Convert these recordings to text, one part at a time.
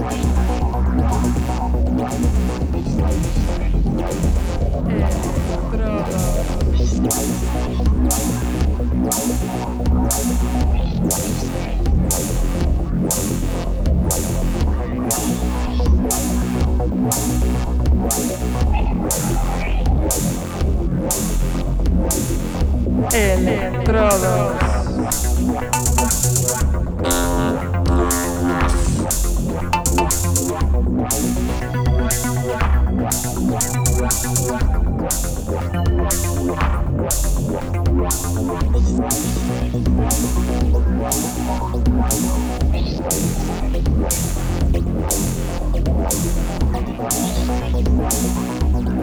Estrada. Electrodos.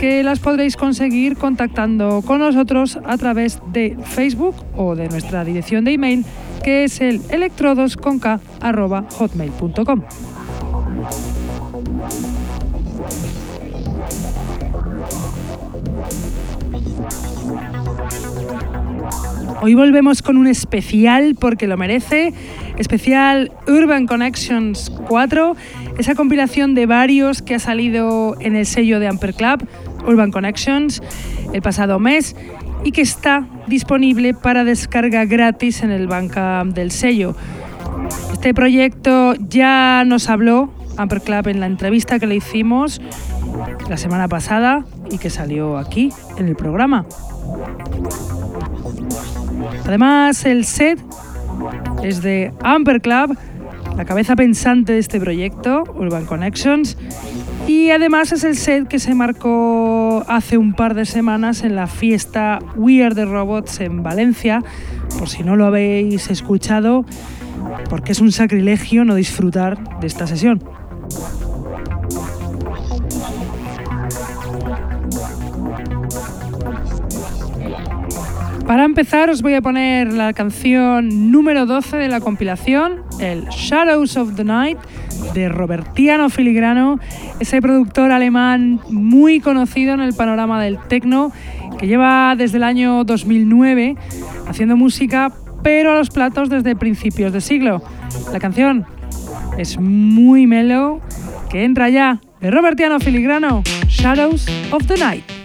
que las podréis conseguir contactando con nosotros a través de Facebook o de nuestra dirección de email que es el electrodosconk.hotmail.com. Hoy volvemos con un especial porque lo merece, especial Urban Connections 4, esa compilación de varios que ha salido en el sello de Amper Club Urban Connections el pasado mes y que está disponible para descarga gratis en el Bandcamp del sello. Este proyecto ya nos habló Amper Club en la entrevista que le hicimos la semana pasada y que salió aquí en el programa. Además, el set es de Amper Club, la cabeza pensante de este proyecto, Urban Connections, y además es el set que se marcó hace un par de semanas en la fiesta We Are the Robots en Valencia. Por si no lo habéis escuchado, porque es un sacrilegio no disfrutar de esta sesión. Para empezar os voy a poner la canción número 12 de la compilación, el Shadows of the Night, de Robertiano Filigrano, ese productor alemán muy conocido en el panorama del techno, que lleva desde el año 2009 haciendo música, pero a los platos desde principios de siglo. La canción es muy mellow, que entra ya de Robertiano Filigrano, Shadows of the Night.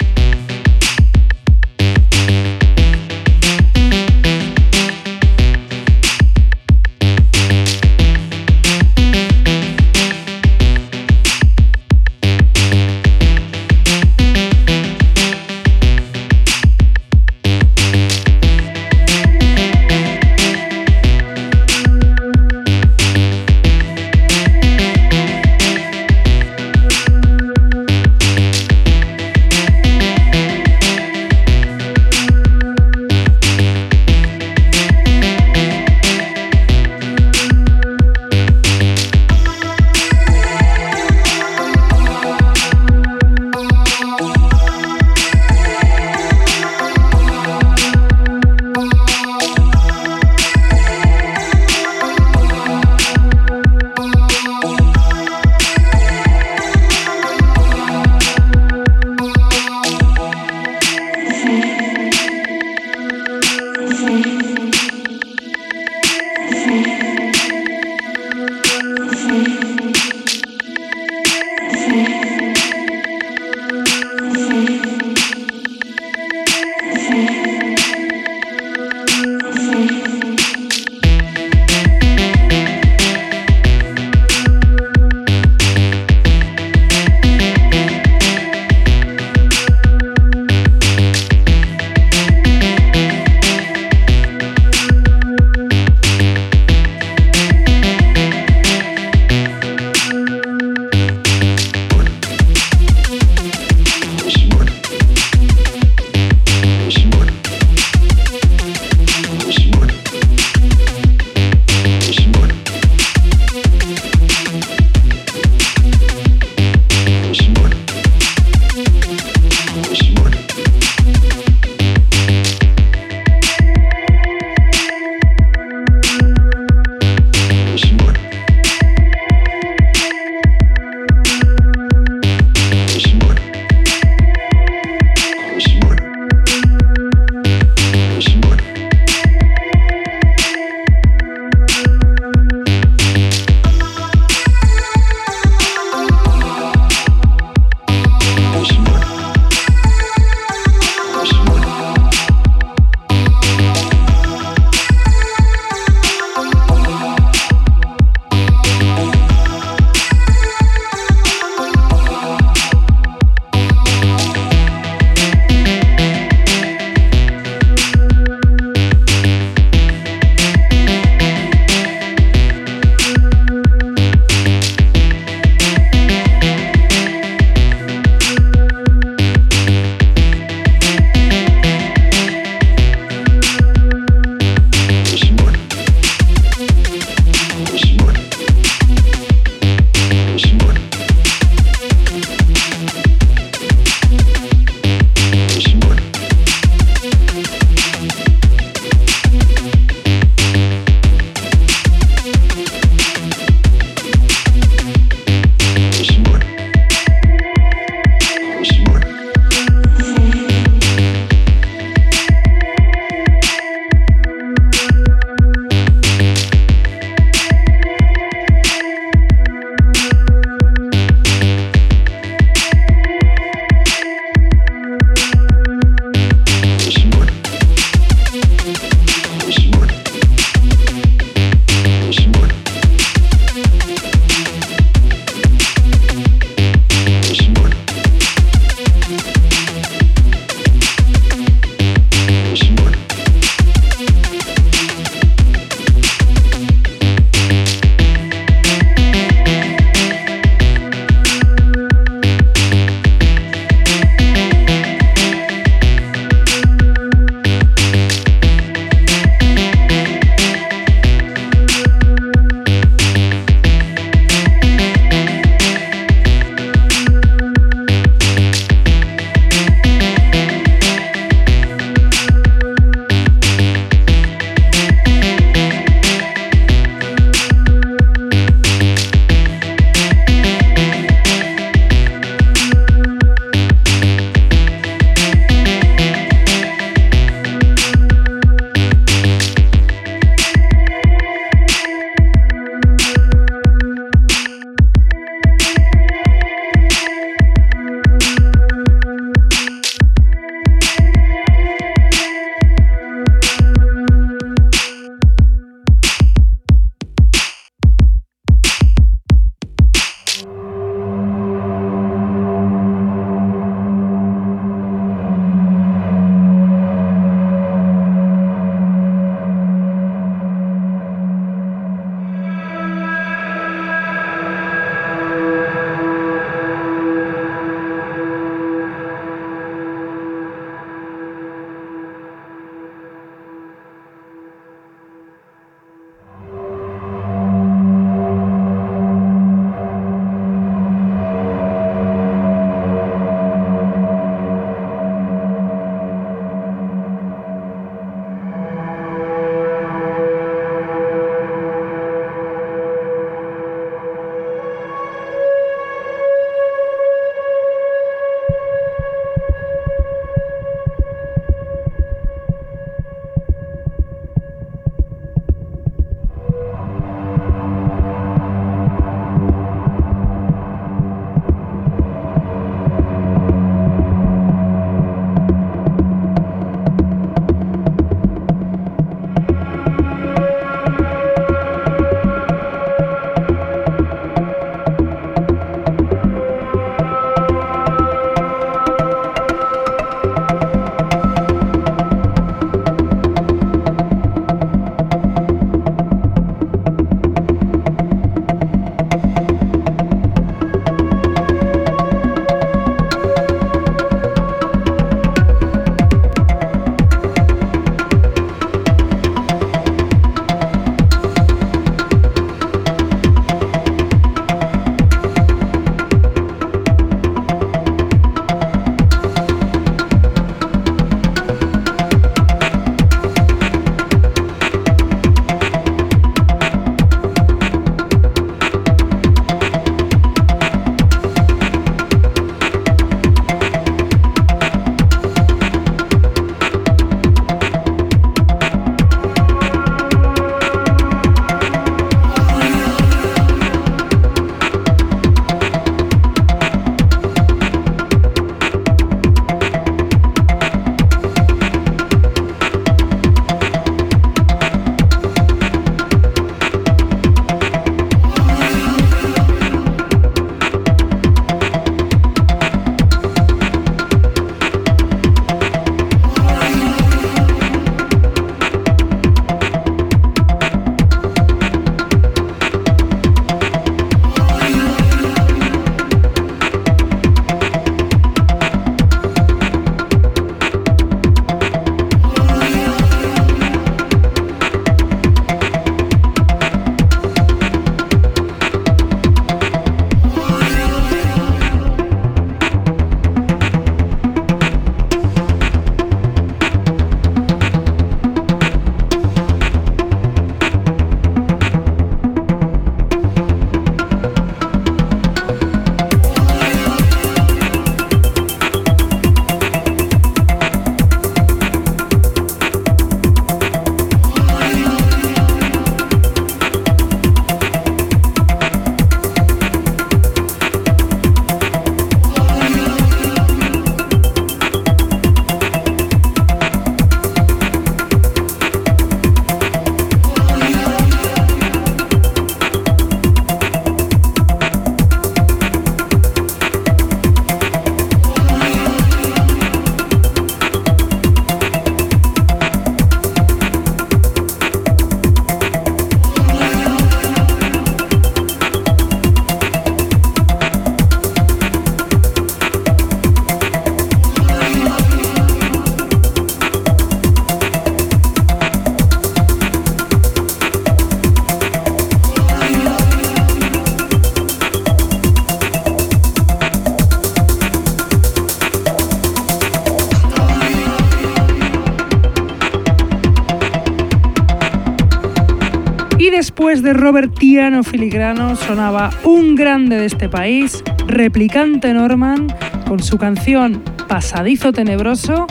De Robertiano Filigrano sonaba un grande de este país, Replicante Norman, con su canción Pasadizo Tenebroso,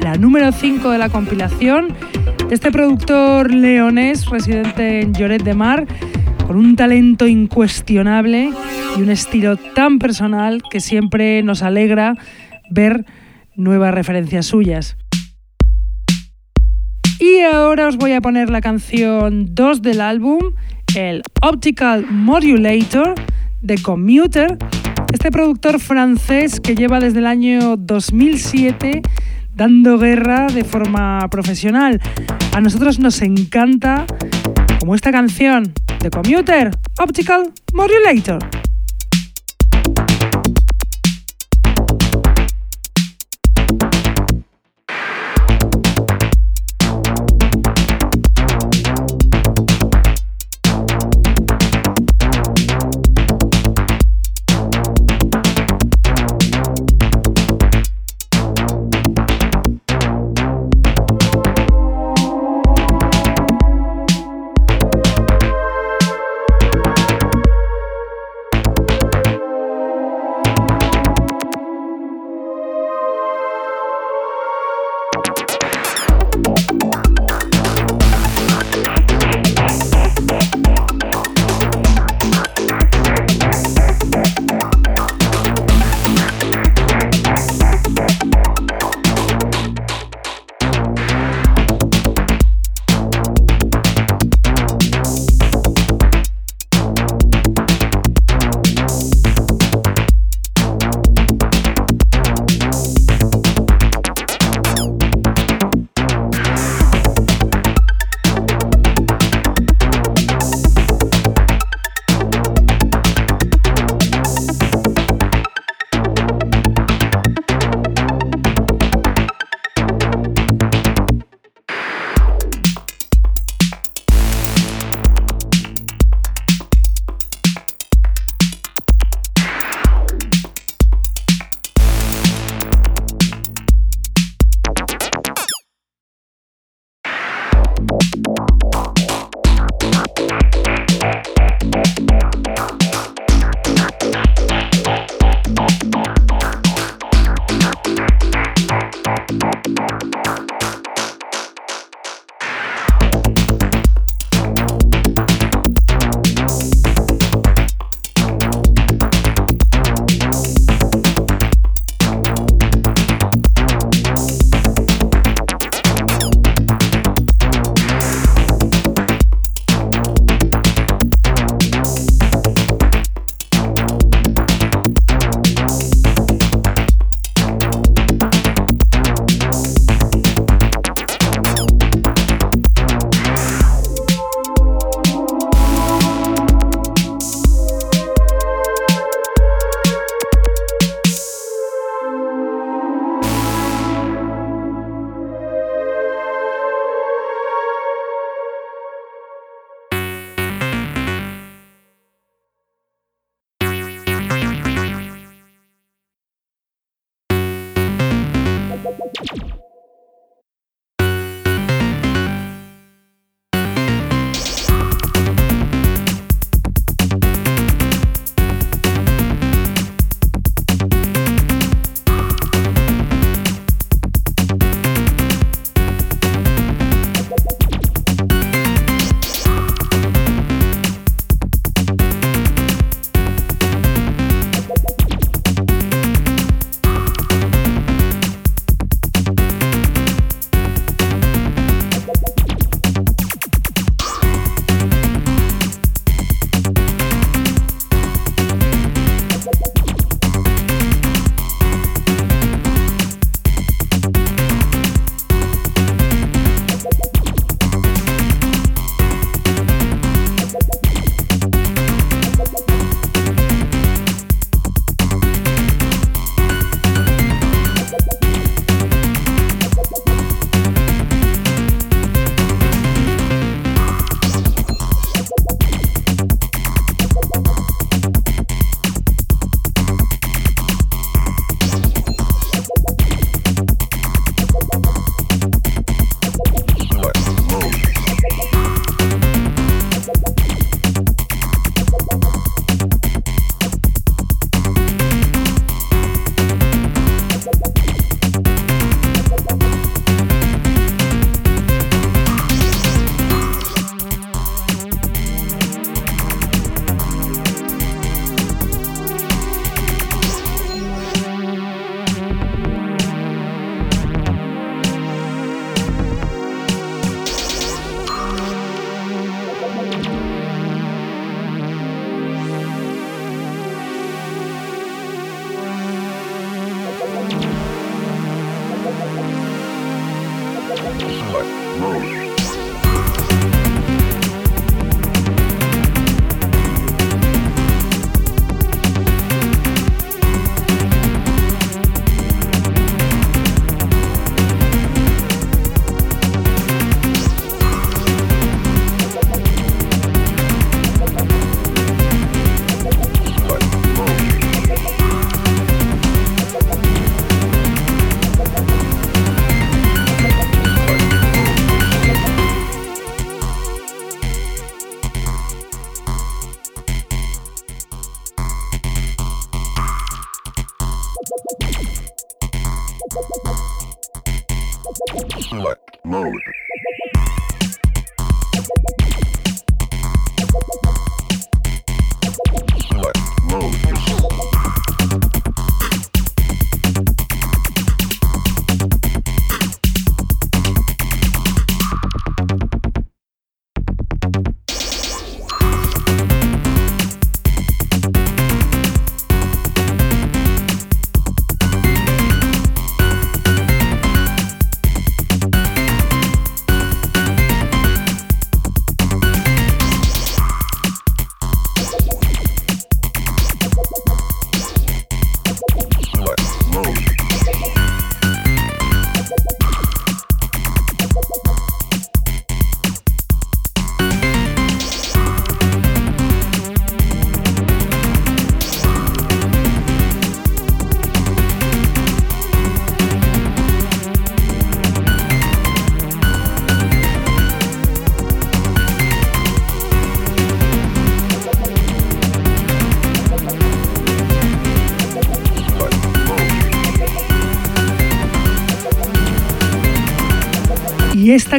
la número 5 de la compilación, este productor leonés residente en Lloret de Mar, con un talento incuestionable y un estilo tan personal que siempre nos alegra ver nuevas referencias suyas. Y ahora os voy a poner la canción 2 del álbum, el Optical Modulator de Commuter, este productor francés que lleva desde el año 2007 dando guerra de forma profesional. A nosotros nos encanta, como esta canción de Commuter, Optical Modulator.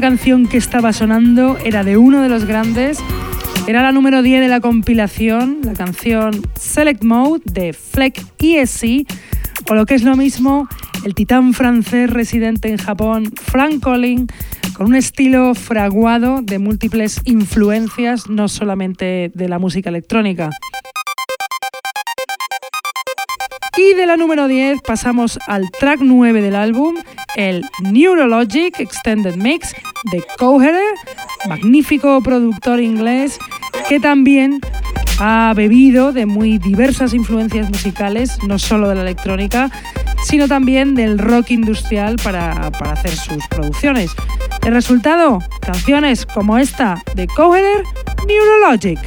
Canción que estaba sonando era de uno de los grandes. Era la número 10 de la compilación, la canción Select Mode de Fleck ESC, o lo que es lo mismo, el titán francés residente en Japón, Frank Collin, con un estilo fraguado de múltiples influencias, no solamente de la música electrónica. Y de la número 10 pasamos al track 9 del álbum, el Neurologic Extended Mix de Coherer, magnífico productor inglés que también ha bebido de muy diversas influencias musicales, no solo de la electrónica, sino también del rock industrial para, para hacer sus producciones. El resultado, canciones como esta de Coherer, Neurologic.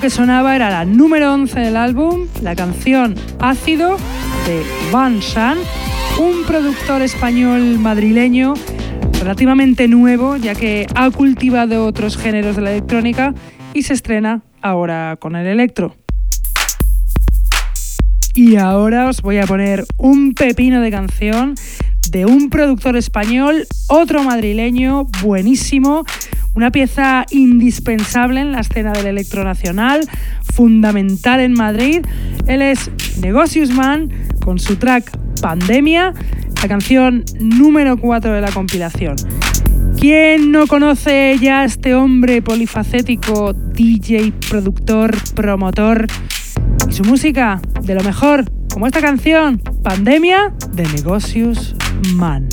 Que sonaba era la número 11 del álbum, la canción Ácido de Van San, un productor español madrileño relativamente nuevo, ya que ha cultivado otros géneros de la electrónica y se estrena ahora con el electro. Y ahora os voy a poner un pepino de canción de un productor español, otro madrileño, buenísimo, una pieza indispensable en la escena del electro nacional, fundamental en Madrid. Él es Negocius Man con su track Pandemia, la canción número 4 de la compilación. ¿Quién no conoce ya a este hombre polifacético, DJ, productor, promotor y su música de lo mejor, como esta canción, Pandemia de Negocios Man?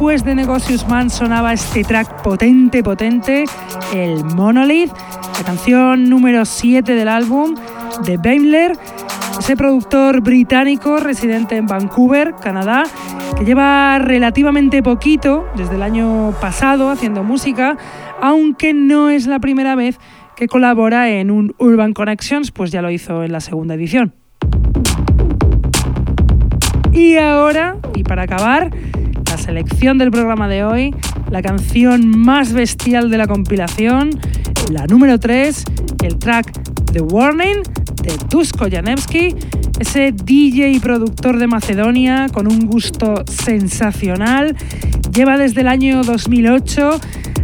Después de Negocius Man sonaba este track potente, potente, el Monolith, la canción número 7 del álbum de Daimler, ese productor británico residente en Vancouver, Canadá, que lleva relativamente poquito, desde el año pasado, haciendo música, aunque no es la primera vez que colabora en un Urban Connections, pues ya lo hizo en la segunda edición. Y ahora, y para acabar, selección del programa de hoy, la canción más bestial de la compilación, la número 3, el track The Warning de Dusko Janevski, ese DJ y productor de Macedonia con un gusto sensacional. Lleva desde el año 2008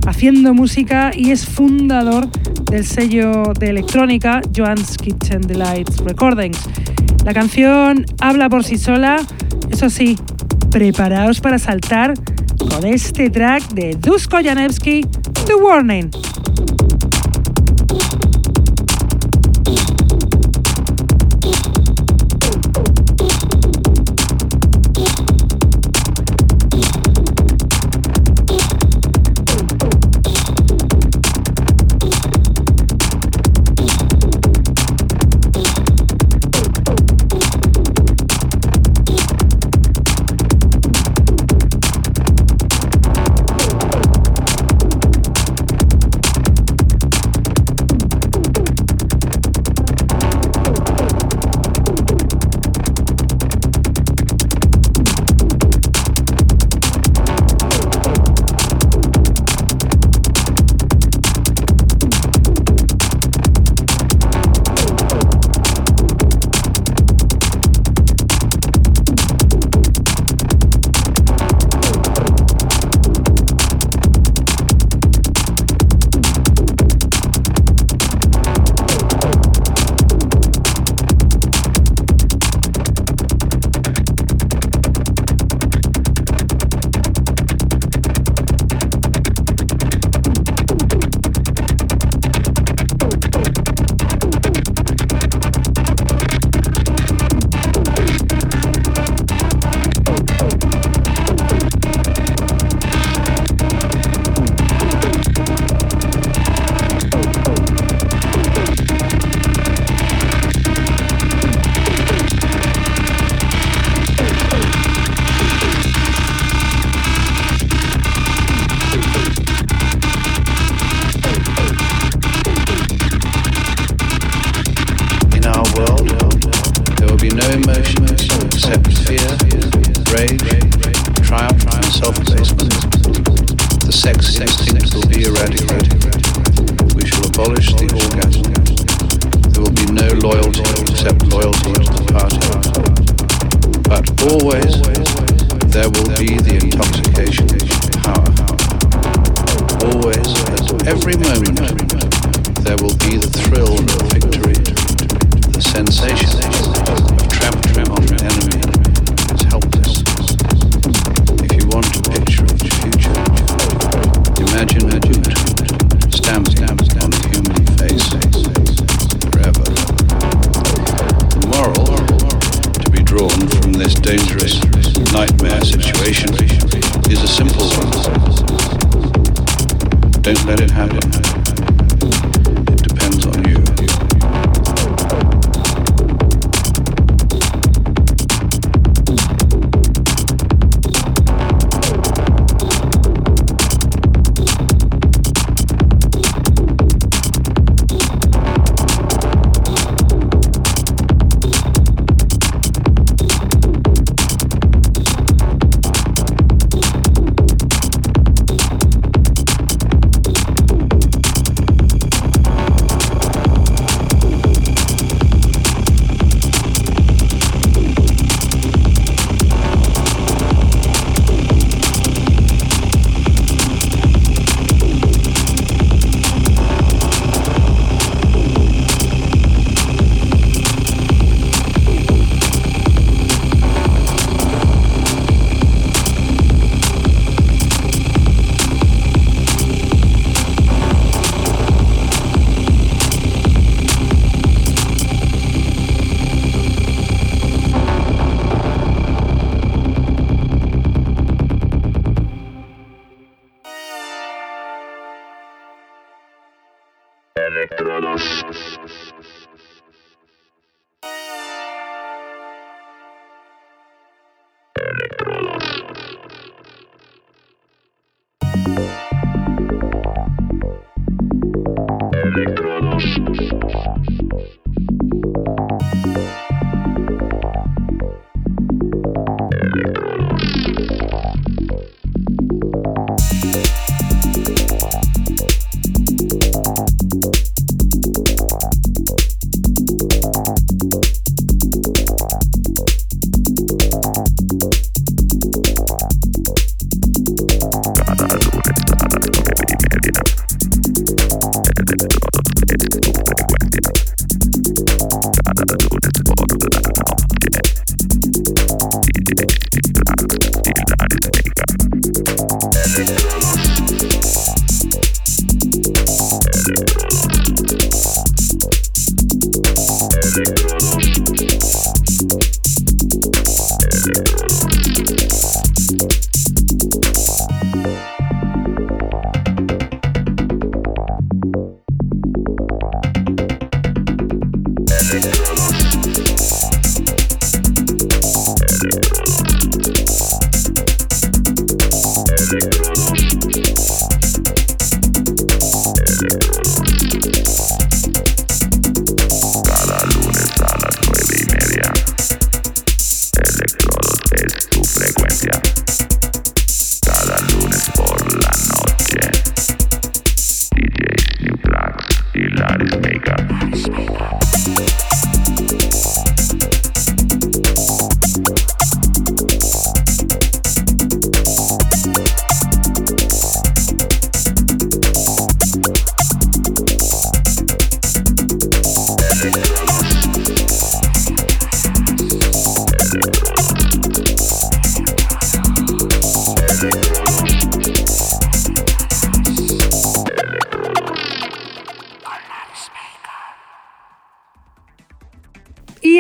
haciendo música y es fundador del sello de electrónica Joan's Kitchen Delights Recordings. La canción habla por sí sola, eso sí, preparaos para saltar con este track de Dusko Janevski, The Warning. sensation of trampling on an enemy is helpless. If you want a picture of the future, imagine a dude stamping on the human face forever. The moral to be drawn from this dangerous nightmare situation is a simple one. Don't let it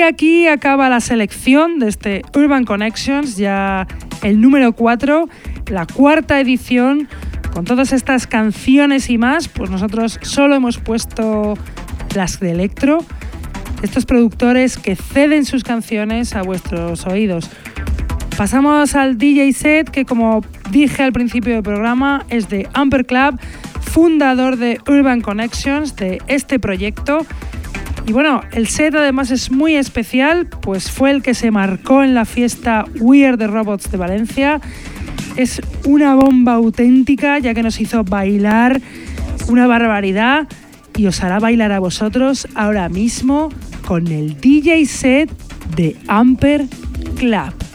aquí acaba la selección de este Urban Connections, ya el número 4, la cuarta edición. Con todas estas canciones y más, pues nosotros solo hemos puesto las de electro. Estos productores que ceden sus canciones a vuestros oídos. Pasamos al DJ set que como dije al principio del programa es de Amper Club, fundador de Urban Connections, de este proyecto y bueno, el set además es muy especial, pues fue el que se marcó en la fiesta Weird the Robots de Valencia. Es una bomba auténtica, ya que nos hizo bailar una barbaridad y os hará bailar a vosotros ahora mismo con el DJ set de Amper Club.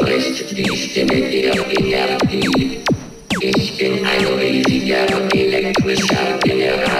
spricht die Stimme der Energie. Ich bin ein riesiger elektrischer General.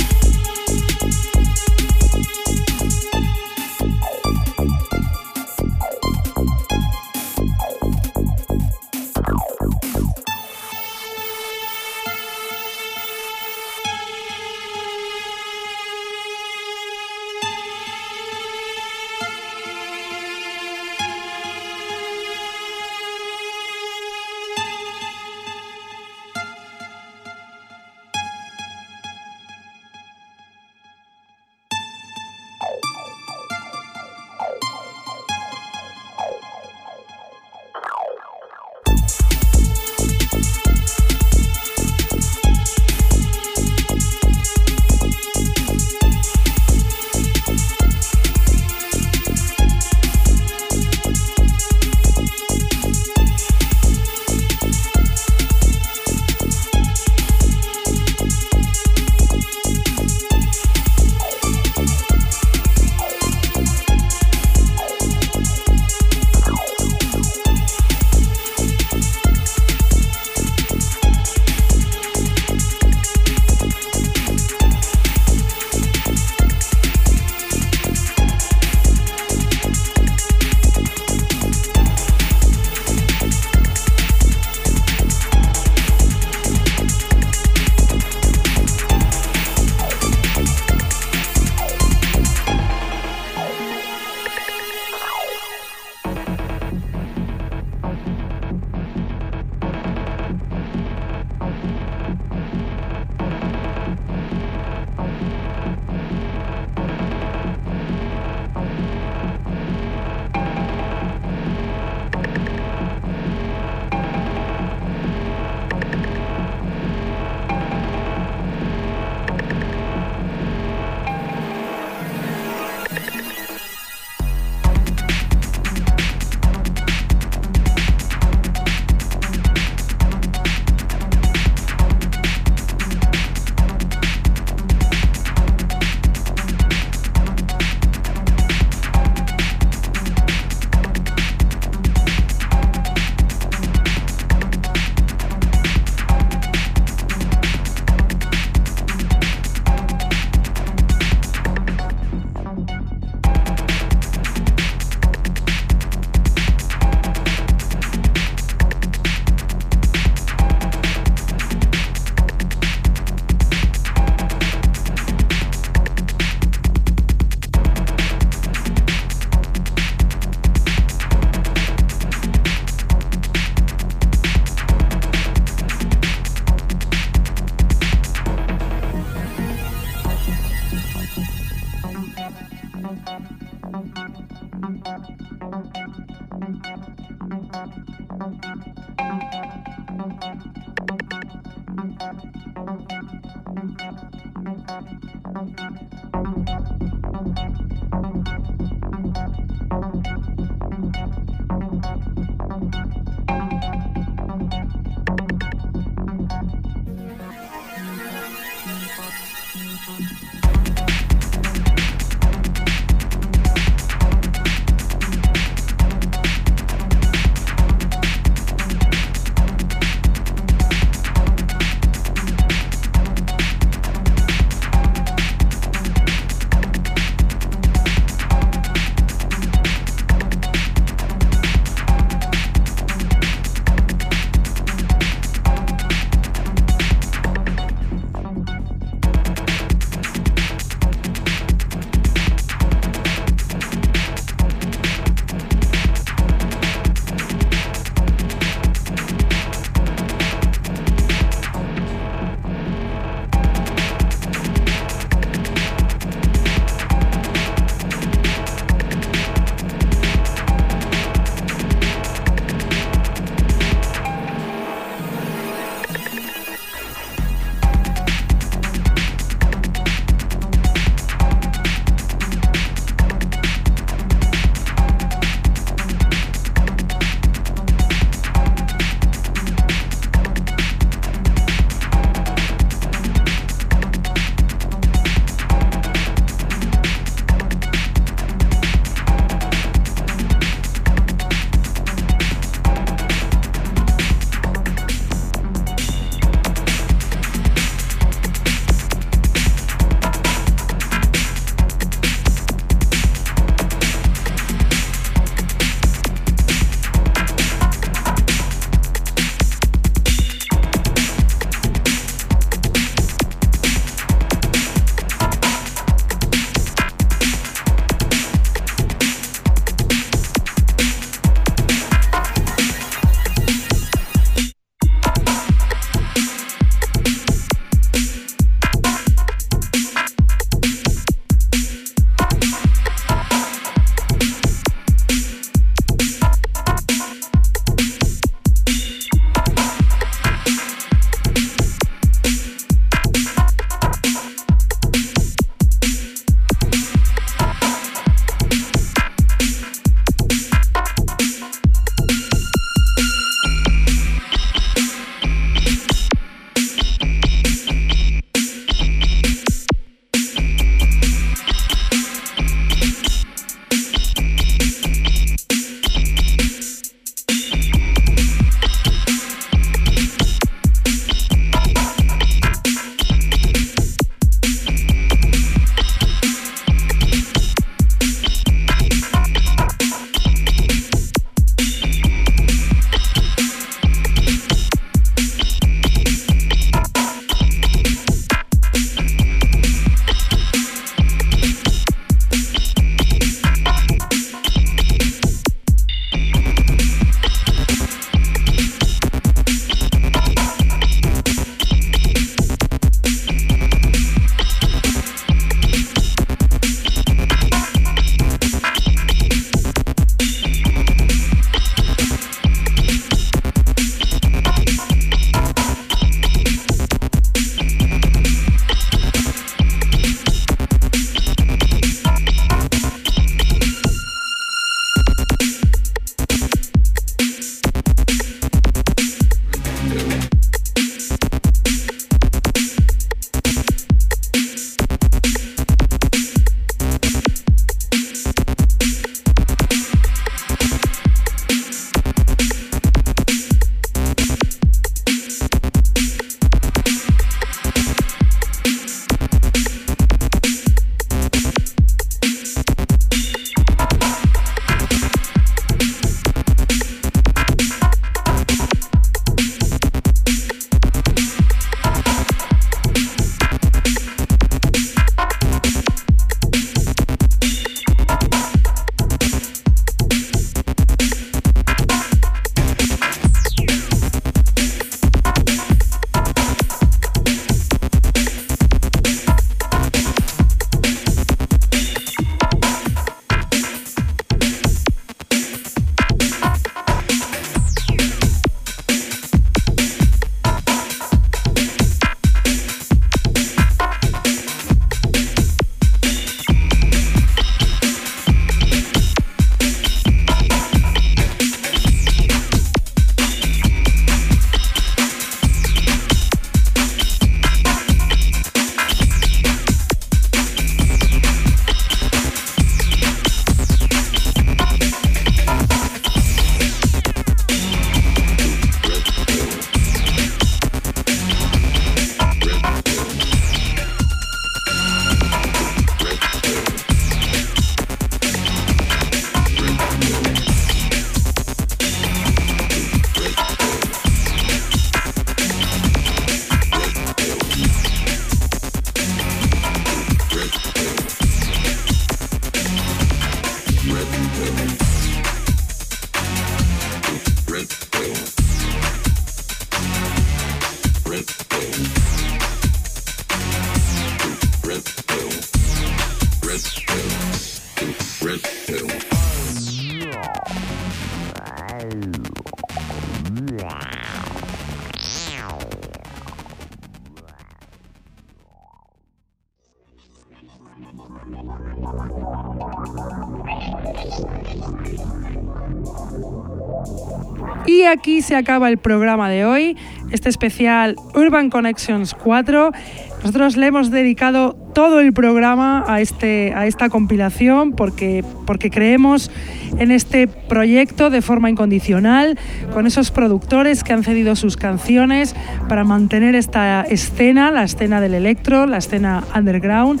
Aquí se acaba el programa de hoy, este especial Urban Connections 4. Nosotros le hemos dedicado todo el programa a, este, a esta compilación porque, porque creemos en este proyecto de forma incondicional, con esos productores que han cedido sus canciones para mantener esta escena, la escena del electro, la escena underground.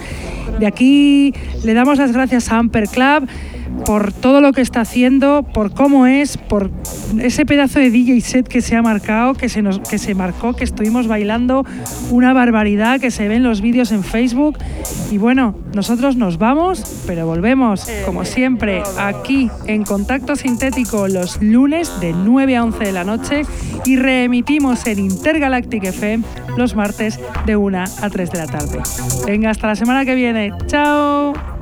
De aquí le damos las gracias a Amper Club por todo lo que está haciendo, por cómo es, por ese pedazo de DJ set que se ha marcado, que se, nos, que se marcó, que estuvimos bailando, una barbaridad que se ve en los vídeos en Facebook. Y bueno, nosotros nos vamos, pero volvemos, como siempre, aquí en Contacto Sintético los lunes de 9 a 11 de la noche y reemitimos en Intergalactic FM los martes de 1 a 3 de la tarde. Venga, hasta la semana que viene. ¡Chao!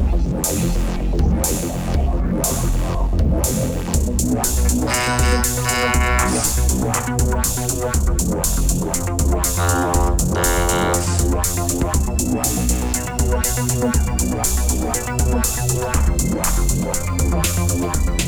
Wow.